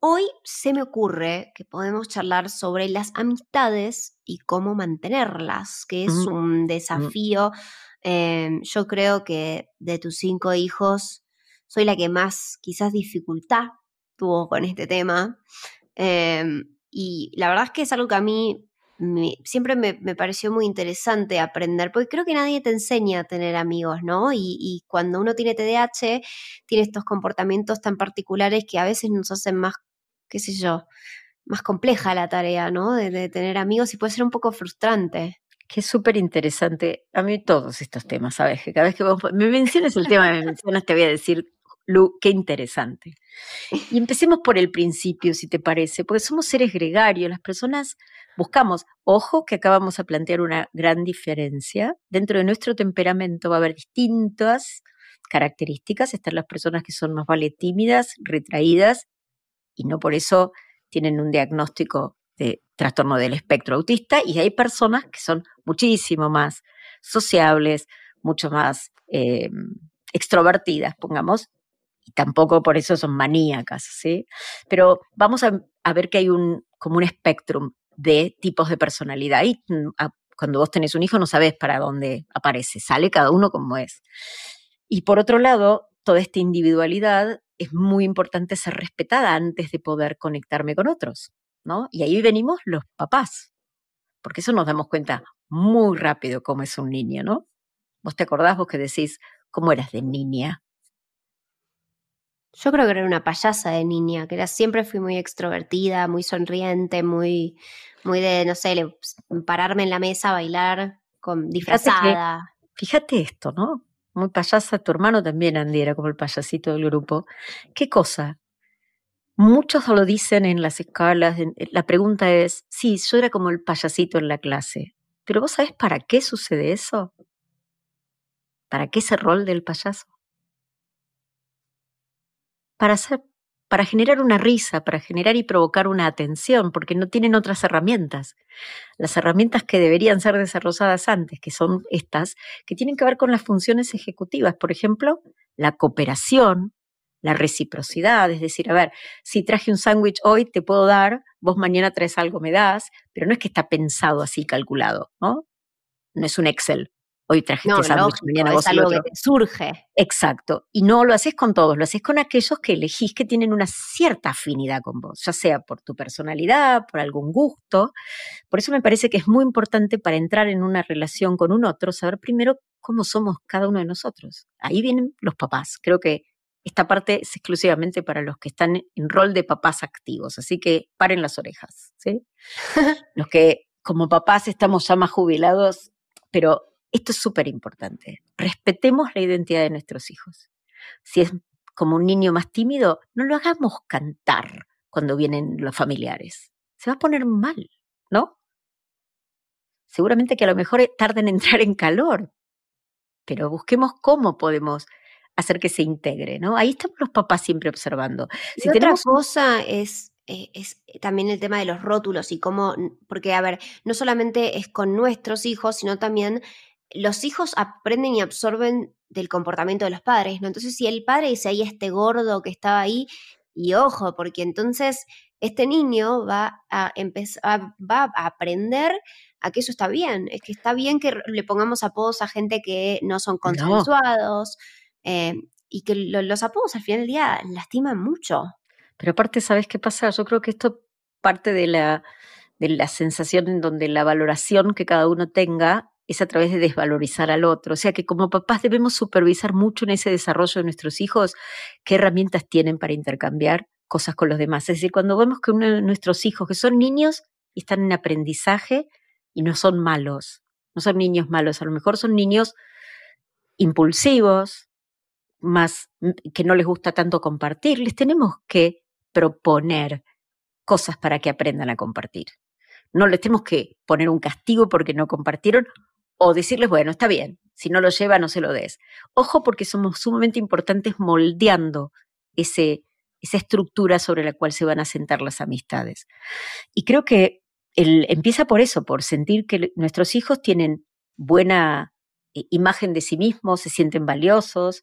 hoy se me ocurre que podemos charlar sobre las amistades y cómo mantenerlas, que es mm, un mm. desafío. Em, yo creo que de tus cinco hijos soy la que más quizás dificultad tuvo con este tema. Em, y la verdad es que es algo que a mí siempre me, pareció muy interesante aprender, porque creo que nadie te enseña a tener amigos, ¿no? Y, cuando uno tiene TDAH, tiene estos comportamientos tan particulares que a veces nos hacen más, qué sé yo, más compleja la tarea, ¿no? De, tener amigos y puede ser un poco frustrante. Que es súper interesante. A mí todos estos temas, ¿sabes? Que cada vez que me mencionas el tema, me mencionas, te voy a decir Lu, qué interesante. Y empecemos por el principio, si te parece, porque somos seres gregarios, las personas buscamos, ojo que acabamos de plantear una gran diferencia, dentro de nuestro temperamento va a haber distintas características, están las personas que son más vale tímidas, retraídas, y no por eso tienen un diagnóstico de trastorno del espectro autista, y hay personas que son muchísimo más sociables, mucho más eh, extrovertidas, pongamos, y tampoco por eso son maníacas, ¿sí? Pero vamos a, ver que hay un, como un espectrum de tipos de personalidad y mm, cuando vos tenés un hijo no sabés para dónde aparece, sale cada uno como es. Y por otro lado, toda esta individualidad es muy importante ser respetada antes de poder conectarme con otros, ¿no? Y ahí venimos los papás, porque eso nos damos cuenta muy rápido cómo es un niño, ¿no? Vos te acordás vos que decís, ¿cómo eras de niña? Yo creo que era una payasa de niña, que era siempre fui muy extrovertida, muy sonriente, muy, muy de, no sé, pararme en la mesa, bailar, con disfrazada. Fíjate, esto, ¿no? Muy payasa, tu hermano también, Andy, era como el payasito del grupo. ¿Qué cosa? Muchos lo dicen en las escalas. la pregunta es, sí, yo era como el payasito en la clase, pero ¿vos sabés para qué sucede eso? ¿Para qué ese rol del payaso? para hacer, para generar una risa, para generar y provocar una atención, porque no tienen otras herramientas. Las herramientas que deberían ser desarrolladas antes, que son estas, que tienen que ver con las funciones ejecutivas, por ejemplo, la cooperación, la reciprocidad, es decir, a ver, si traje un sándwich hoy, te puedo dar, vos mañana traes algo, me das, pero no es que está pensado así, calculado, ¿no? No es un Excel hoy trajiste no, sándwich, mañana vos es algo que te surge. Exacto. Y no lo haces con todos, lo haces con aquellos que elegís que tienen una cierta afinidad con vos, ya sea por tu personalidad, por algún gusto. Por eso me parece que es muy importante para entrar en una relación con un otro, saber primero cómo somos cada uno de nosotros. Ahí vienen los papás. Creo que esta parte es exclusivamente para los que están en rol de papás activos, así que paren las orejas, ¿sí? los que como papás estamos ya más jubilados, pero esto es súper importante. Respetemos la identidad de nuestros hijos. Si es como un niño más tímido, no lo hagamos cantar cuando vienen los familiares. Se va a poner mal, ¿no? Seguramente que a lo mejor tarda en entrar en calor, pero busquemos cómo podemos hacer que se integre, ¿no? Ahí estamos los papás siempre observando. Si tenemos... otra cosa es eh, es también el tema de los rótulos y cómo, porque a ver, no solamente es con nuestros hijos, sino también los hijos aprenden y absorben del comportamiento de los padres, ¿no? Entonces, si el padre dice ahí este gordo que estaba ahí, y ojo, porque entonces este niño va a empezar, va a aprender a que eso está bien, es que está bien que le pongamos apodos a gente que no son consensuados, eh, y que los apodos al final del día lastiman mucho. Pero aparte, ¿sabes qué pasa? Yo creo que esto parte de la, de la sensación en donde la valoración que cada uno tenga es a través de desvalorizar al otro. O sea que como papás debemos supervisar mucho en ese desarrollo de nuestros hijos qué herramientas tienen para intercambiar cosas con los demás. Es decir, cuando vemos que uno de nuestros hijos, que son niños están en aprendizaje y no son malos, no son niños malos, a lo mejor son niños impulsivos, más que no les gusta tanto compartir, les tenemos que proponer cosas para que aprendan a compartir. No les tenemos que poner un castigo porque no compartieron o decirles, bueno, está bien, si no lo lleva, no se lo des. Ojo porque somos sumamente importantes moldeando ese, esa estructura sobre la cual se van a sentar las amistades. Y creo que empieza por eso, por sentir que nuestros hijos tienen buena eh, imagen de sí mismos, se sienten valiosos,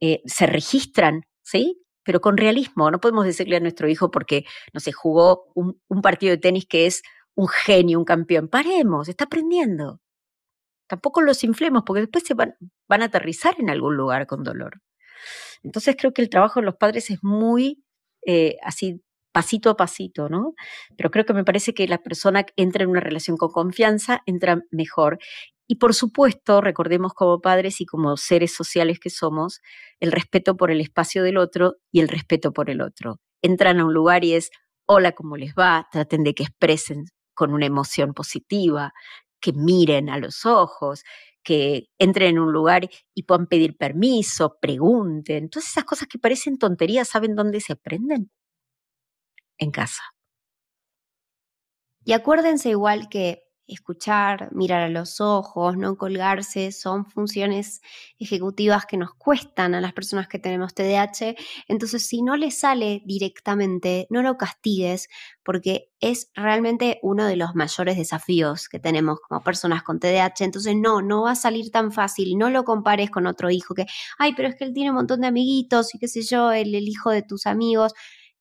eh, se registran, ¿sí? Pero con realismo, no podemos decirle a nuestro hijo porque, no sé, jugó un, un partido de tenis que es un genio, un campeón. Paremos, está aprendiendo. Tampoco los inflemos porque después se van, a aterrizar en algún lugar con dolor. Entonces creo que el trabajo de los padres es muy eh, así pasito a pasito, ¿no? Pero creo que me parece que la persona entra en una relación con confianza, entra mejor. Y por supuesto, recordemos como padres y como seres sociales que somos, el respeto por el espacio del otro y el respeto por el otro. Entran a un lugar y es, hola, ¿cómo les va? Traten de que expresen con una emoción positiva, que miren a los ojos, que entren en un lugar y puedan pedir permiso, pregunten. Todas esas cosas que parecen tonterías, ¿saben dónde se aprenden? En casa. Y acuérdense igual que escuchar, mirar a los ojos, no colgarse, son funciones ejecutivas que nos cuestan a las personas que tenemos TDAH. Entonces, si no le sale directamente, no lo castigues porque es realmente uno de los mayores desafíos que tenemos como personas con TDAH. Entonces, no, no va a salir tan fácil. No lo compares con otro hijo que, ay, pero es que él tiene un montón de amiguitos y qué sé yo, el, el hijo de tus amigos.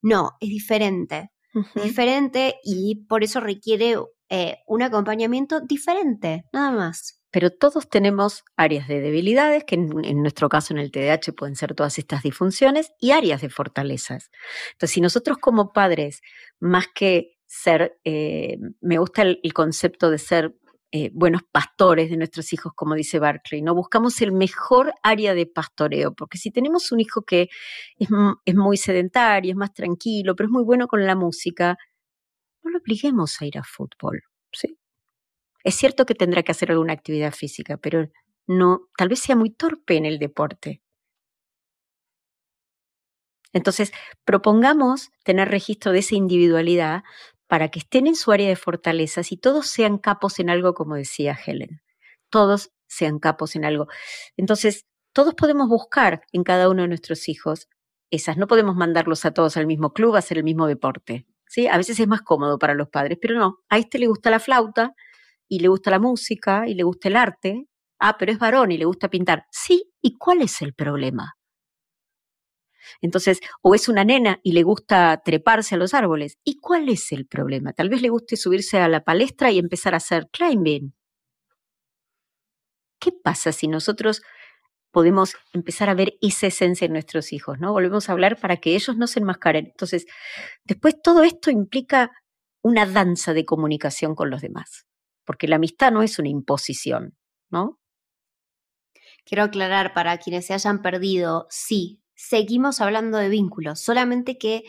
No, es diferente. Diferente y por eso requiere eh, un acompañamiento diferente, nada más. Pero todos tenemos áreas de debilidades, que en, nuestro caso en el TDAH pueden ser todas estas disfunciones, y áreas de fortalezas. Entonces, si nosotros como padres, más que ser, eh, me gusta el, concepto de ser eh, buenos pastores de nuestros hijos, como dice Barclay, ¿no? Buscamos el mejor área de pastoreo, porque si tenemos un hijo que es, es muy sedentario, es más tranquilo, pero es muy bueno con la música, no lo obliguemos a ir a fútbol, ¿sí? Es cierto que tendrá que hacer alguna actividad física, pero no, tal vez sea muy torpe en el deporte. Entonces, propongamos tener registro de esa individualidad para que estén en su área de fortalezas y todos sean capos en algo, como decía Helen. Todos sean capos en algo. Entonces, todos podemos buscar en cada uno de nuestros hijos esas. No podemos mandarlos a todos al mismo club a hacer el mismo deporte. A veces es más cómodo para los padres, pero no, a este le gusta la flauta y le gusta la música y le gusta el arte. Ah, pero es varón y le gusta pintar. Sí, ¿y cuál es el problema? Entonces, o es una nena y le gusta treparse a los árboles. ¿Y cuál es el problema? Tal vez le guste subirse a la palestra y empezar a hacer climbing. ¿Qué pasa si nosotros podemos empezar a ver esa esencia en nuestros hijos, ¿no? Volvemos a hablar para que ellos no se enmascaren. Entonces, después todo esto implica una danza de comunicación con los demás, porque la amistad no es una imposición, ¿no? Quiero aclarar para quienes se hayan perdido, sí, seguimos hablando de vínculos, solamente que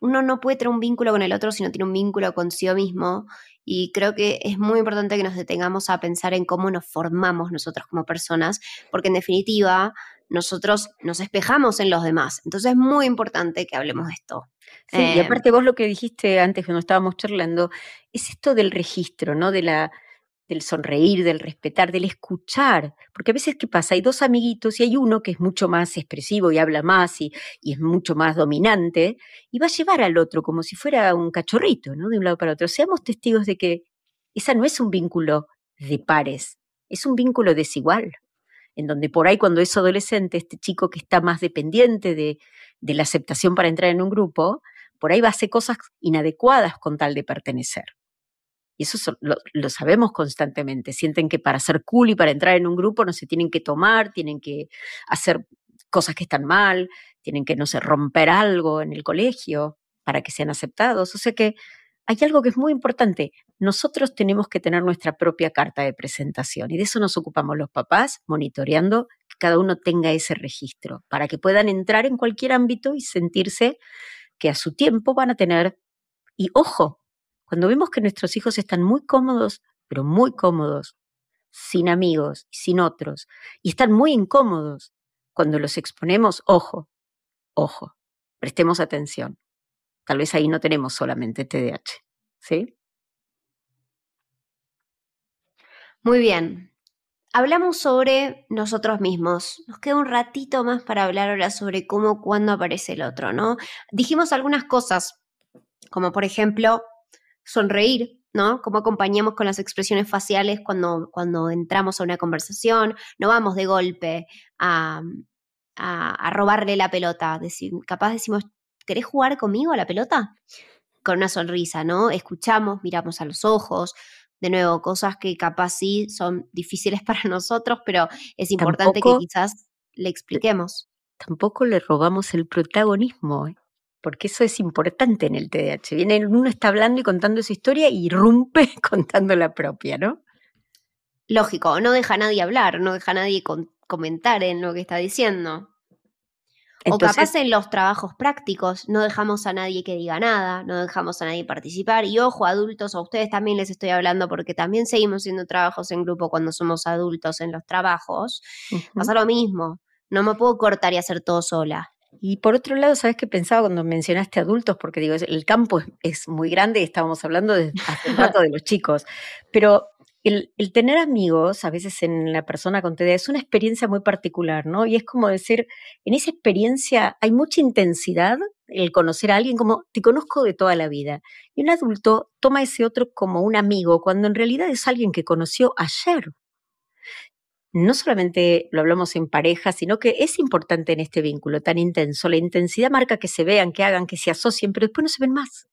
uno no puede tener un vínculo con el otro si no tiene un vínculo consigo mismo y creo que es muy importante que nos detengamos a pensar en cómo nos formamos nosotros como personas, porque en definitiva nosotros nos espejamos en los demás. Entonces es muy importante que hablemos de esto. Sí, y em, aparte vos lo que dijiste antes cuando estábamos charlando, es esto del registro, ¿no? De la, del sonreír, del respetar, del escuchar. Porque a veces, ¿qué pasa? Hay dos amiguitos y hay uno que es mucho más expresivo y habla más y, es mucho más dominante y va a llevar al otro como si fuera un cachorrito, ¿no? De un lado para otro. Seamos testigos de que esa no es un vínculo de pares, es un vínculo desigual, en donde por ahí cuando es adolescente, este chico que está más dependiente de, de la aceptación para entrar en un grupo, por ahí va a hacer cosas inadecuadas con tal de pertenecer. Y eso lo, sabemos constantemente. Sienten que para ser cool y para entrar en un grupo no se tienen que tomar, tienen que hacer cosas que están mal, tienen que, no sé, romper algo en el colegio para que sean aceptados. O sea que hay algo que es muy importante. Nosotros tenemos que tener nuestra propia carta de presentación y de eso nos ocupamos los papás, monitoreando que cada uno tenga ese registro para que puedan entrar en cualquier ámbito y sentirse que a su tiempo van a tener, y ojo, cuando vemos que nuestros hijos están muy cómodos, pero muy cómodos, sin amigos sin otros, y están muy incómodos, cuando los exponemos, ojo, ojo, prestemos atención. tal vez ahí no tenemos solamente TDAH, ¿sí? Muy bien. Hablamos sobre nosotros mismos. Nos queda un ratito más para hablar ahora sobre cómo, cuándo aparece el otro, ¿no? Dijimos algunas cosas, como por ejemplo, sonreír, ¿no? Cómo acompañamos con las expresiones faciales cuando, cuando entramos a una conversación. No vamos de golpe a, a, robarle la pelota. Decir, capaz decimos, ¿querés jugar conmigo a la pelota? Con una sonrisa, ¿no? Escuchamos, miramos a los ojos. De nuevo, cosas que capaz sí son difíciles para nosotros, pero es importante que quizás le expliquemos. Tampoco le robamos el protagonismo, ¿eh? Porque eso es importante en el TDAH. Viene, uno está hablando y contando su historia y irrumpe contando la propia, ¿no? Lógico, no deja a nadie hablar, no deja a nadie comentar en lo que está diciendo. o capaz en los trabajos prácticos no dejamos a nadie que diga nada, no dejamos a nadie participar. Y ojo, adultos, a ustedes también les estoy hablando porque también seguimos haciendo trabajos en grupo cuando somos adultos en los trabajos. Pasa lo mismo. No me puedo cortar y hacer todo sola. Y por otro lado, ¿sabes qué pensaba cuando mencionaste adultos? Porque digo, el campo es, muy grande y estábamos hablando de, hace un rato de los chicos, pero el, tener amigos, a veces en la persona con TDA, es una experiencia muy particular, ¿no? Y es como decir, en esa experiencia hay mucha intensidad, el conocer a alguien como te conozco de toda la vida. Y un adulto toma a ese otro como un amigo, cuando en realidad es alguien que conoció ayer. No solamente lo hablamos en pareja, sino que es importante en este vínculo tan intenso. La intensidad marca que se vean, que hagan, que se asocien, pero después no se ven más.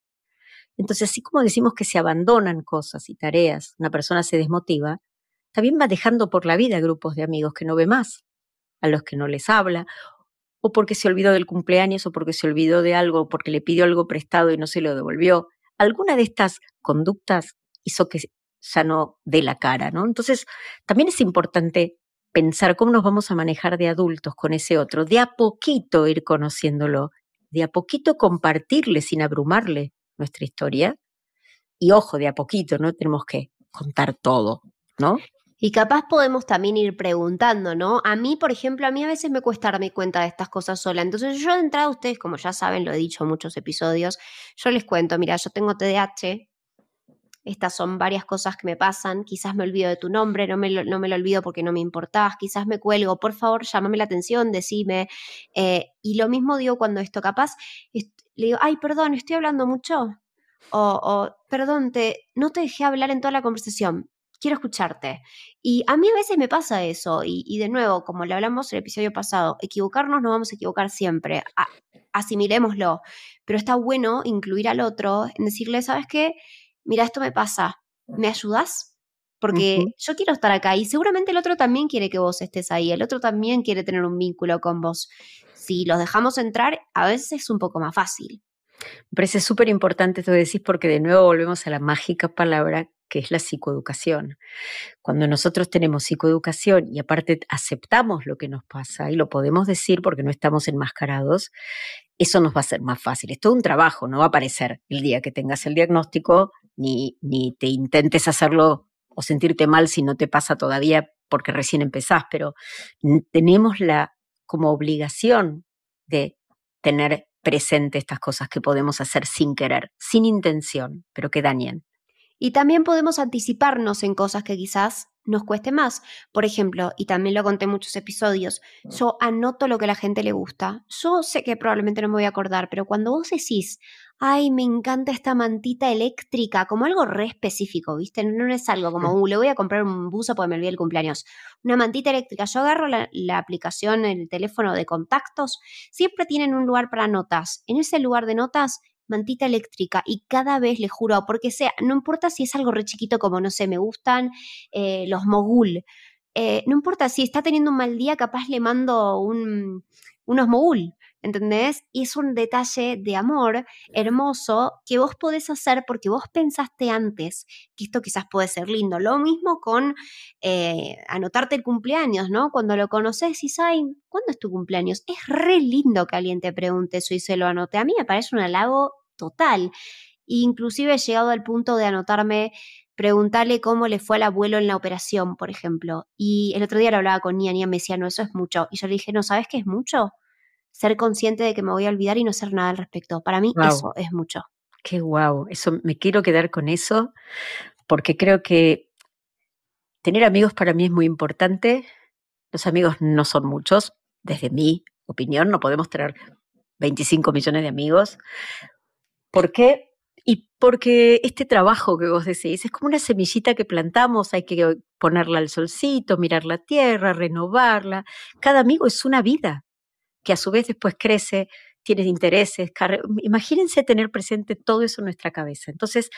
Entonces, así como decimos que se abandonan cosas y tareas, una persona se desmotiva, también va dejando por la vida grupos de amigos que no ve más, a los que no les habla, o porque se olvidó del cumpleaños, o porque se olvidó de algo, o porque le pidió algo prestado y no se lo devolvió. Alguna de estas conductas hizo que ya no dé la cara, ¿no? Entonces, también es importante pensar cómo nos vamos a manejar de adultos con ese otro, de a poquito ir conociéndolo, de a poquito compartirle sin abrumarle nuestra historia. Y ojo, de a poquito, no tenemos que contar todo, ¿no? Y capaz podemos también ir preguntando, ¿no? A mí, por ejemplo, a mí a veces me cuesta darme cuenta de estas cosas sola. Entonces yo de entrada, ustedes, como ya saben, lo he dicho en muchos episodios, yo les cuento, mira, yo tengo TDAH, estas son varias cosas que me pasan, quizás me olvido de tu nombre, no me lo, no me lo olvido porque no me importás, quizás me cuelgo, por favor, llámame la atención, decime. Eh, y lo mismo digo cuando esto capaz, le digo, ay, perdón, estoy hablando mucho. O, perdón, te, no te dejé hablar en toda la conversación, quiero escucharte. Y a mí a veces me pasa eso, y, de nuevo, como le hablamos en el episodio pasado, equivocarnos no vamos a equivocar siempre, asimilémoslo, pero está bueno incluir al otro en decirle, ¿sabes qué? Mira, esto me pasa, ¿me ayudas? Porque yo quiero estar acá y seguramente el otro también quiere que vos estés ahí, el otro también quiere tener un vínculo con vos. Si los dejamos entrar, a veces es un poco más fácil. Me parece súper importante esto que decís porque de nuevo volvemos a la mágica palabra que es la psicoeducación. Cuando nosotros tenemos psicoeducación y aparte aceptamos lo que nos pasa y lo podemos decir porque no estamos enmascarados, eso nos va a ser más fácil. Es todo un trabajo, no va a aparecer el día que tengas el diagnóstico, ni, ni te intentes hacerlo o sentirte mal si no te pasa todavía porque recién empezás, pero tenemos la como obligación de tener presente estas cosas que podemos hacer sin querer, sin intención, pero que dañen. Y también podemos anticiparnos en cosas que quizás nos cueste más. Por ejemplo, y también lo conté en muchos episodios, yo anoto lo que a la gente le gusta. Yo sé que probablemente no me voy a acordar, pero cuando vos decís, ay, me encanta esta mantita eléctrica, como algo re específico, ¿viste? No, es algo como, uh, le voy a comprar un buzo porque me olvidé el cumpleaños. Una mantita eléctrica. Yo agarro la, la aplicación, el teléfono de contactos, siempre tienen un lugar para notas. En ese lugar de notas mantita eléctrica y cada vez le juro, porque sea, no importa si es algo re chiquito como, no sé, me gustan eh, los mogul, eh, no importa si está teniendo un mal día, capaz le mando un, unos mogul, ¿entendés? Y es un detalle de amor hermoso que vos podés hacer porque vos pensaste antes que esto quizás puede ser lindo. Lo mismo con eh, anotarte el cumpleaños, ¿no? Cuando lo conoces y sabes, ¿cuándo es tu cumpleaños? Es re lindo que alguien te pregunte eso y se lo anote. A mí me parece un halago total. Inclusive he llegado al punto de anotarme, preguntarle cómo le fue al abuelo en la operación, por ejemplo. Y el otro día lo hablaba con Nia, Nia me decía, no, eso es mucho. Y yo le dije, no, ¿sabes qué es mucho? Ser consciente de que me voy a olvidar y no hacer nada al respecto. Para mí eso es mucho. Qué guau, eso me quiero quedar con eso porque creo que tener amigos para mí es muy importante. Los amigos no son muchos, desde mi opinión, no podemos tener 25 millones de amigos. ¿Por qué? Y porque este trabajo que vos decís es como una semillita que plantamos, hay que ponerla al solcito, mirar la tierra, renovarla. Cada amigo es una vida que a su vez después crece, tiene intereses. Imagínense tener presente todo eso en nuestra cabeza. Entonces,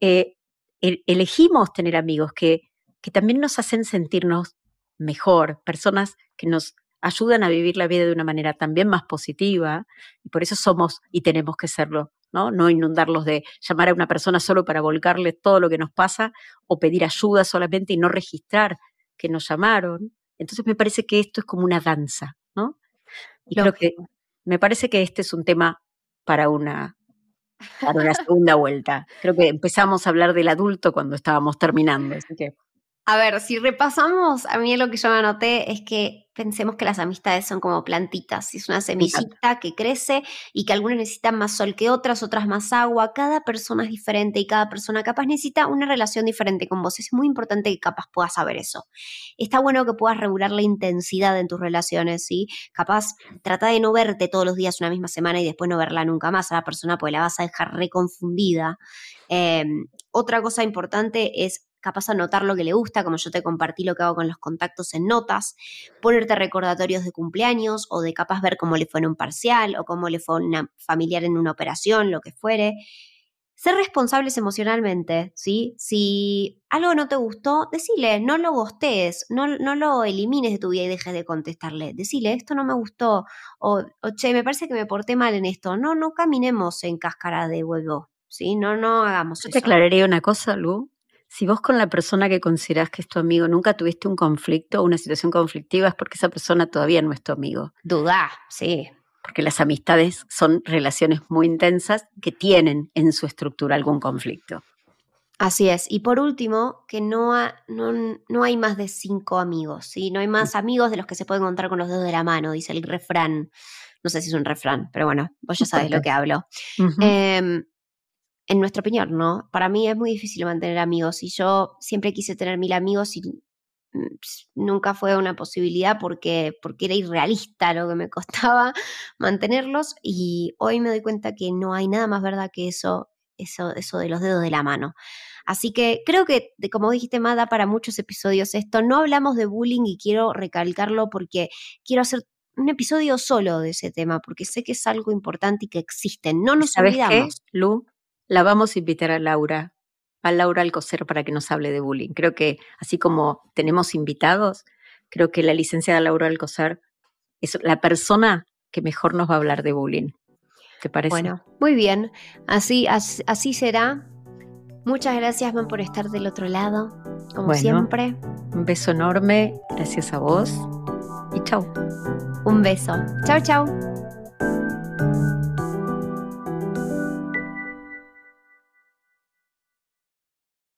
eh, elegimos tener amigos que, que también nos hacen sentirnos mejor, personas que nos ayudan a vivir la vida de una manera también más positiva y por eso somos y tenemos que serlo, ¿no? No inundarlos de llamar a una persona solo para volcarle todo lo que nos pasa o pedir ayuda solamente y no registrar que nos llamaron. Entonces me parece que esto es como una danza, Y creo que me parece que este es un tema para una para una segunda vuelta. Creo que empezamos a hablar del adulto cuando estábamos terminando, así que a ver, si repasamos, a mí lo que yo me anoté es que pensemos que las amistades son como plantitas, es una semillita que crece y que algunas necesitan más sol que otras, otras más agua, cada persona es diferente y cada persona capaz necesita una relación diferente con vos. Es muy importante que capaz puedas saber eso. Está bueno que puedas regular la intensidad en tus relaciones, ¿sí? Capaz trata de no verte todos los días una misma semana y después no verla nunca más a la persona porque la vas a dejar reconfundida. Em, otra cosa importante es capaz anotar lo que le gusta, como yo te compartí lo que hago con los contactos en notas, ponerte recordatorios de cumpleaños o de capaz ver cómo le fue en un parcial o cómo le fue a una familiar en una operación, lo que fuere. Ser responsables emocionalmente, ¿sí? Si algo no te gustó, decile, no lo gostees, no, no lo elimines de tu vida y dejes de contestarle. Decile, esto no me gustó, o, o che, me parece que me porté mal en esto. No, no caminemos en cáscara de huevo, ¿sí? No, no hagamos eso. Te aclararía una cosa, Lu. Si vos con la persona que considerás que es tu amigo nunca tuviste un conflicto o una situación conflictiva, es porque esa persona todavía no es tu amigo. Duda, sí. Porque las amistades son relaciones muy intensas que tienen en su estructura algún conflicto. Así es. Y por último, que no, no, hay más de cinco amigos, ¿sí? No hay más amigos de los que se pueden encontrar con los dedos de la mano, dice el refrán. No sé si es un refrán, pero bueno, vos ya sabes lo que hablo en nuestra opinión, ¿no? Para mí es muy difícil mantener amigos y yo siempre quise tener mil amigos y mm, nunca fue una posibilidad porque, porque era irrealista lo que me costaba mantenerlos y hoy me doy cuenta que no hay nada más verdad que eso, eso, eso de los dedos de la mano. Así que creo que, como dijiste, Mada, para muchos episodios esto. No hablamos de bullying y quiero recalcarlo porque quiero hacer un episodio solo de ese tema, porque sé que es algo importante y que existe. No nos ¿Sabes olvidamos. Qué, Lu? La vamos a invitar a Laura, a Laura Alcocer para que nos hable de bullying. Creo que así como tenemos invitados, creo que la licenciada Laura Alcocer es la persona que mejor nos va a hablar de bullying. ¿Te parece? Bueno, muy bien. Así, así, será. Muchas gracias, Man, por estar del otro lado, como siempre. Un beso enorme. Gracias a vos. Y chao. Un beso. Chao, chao.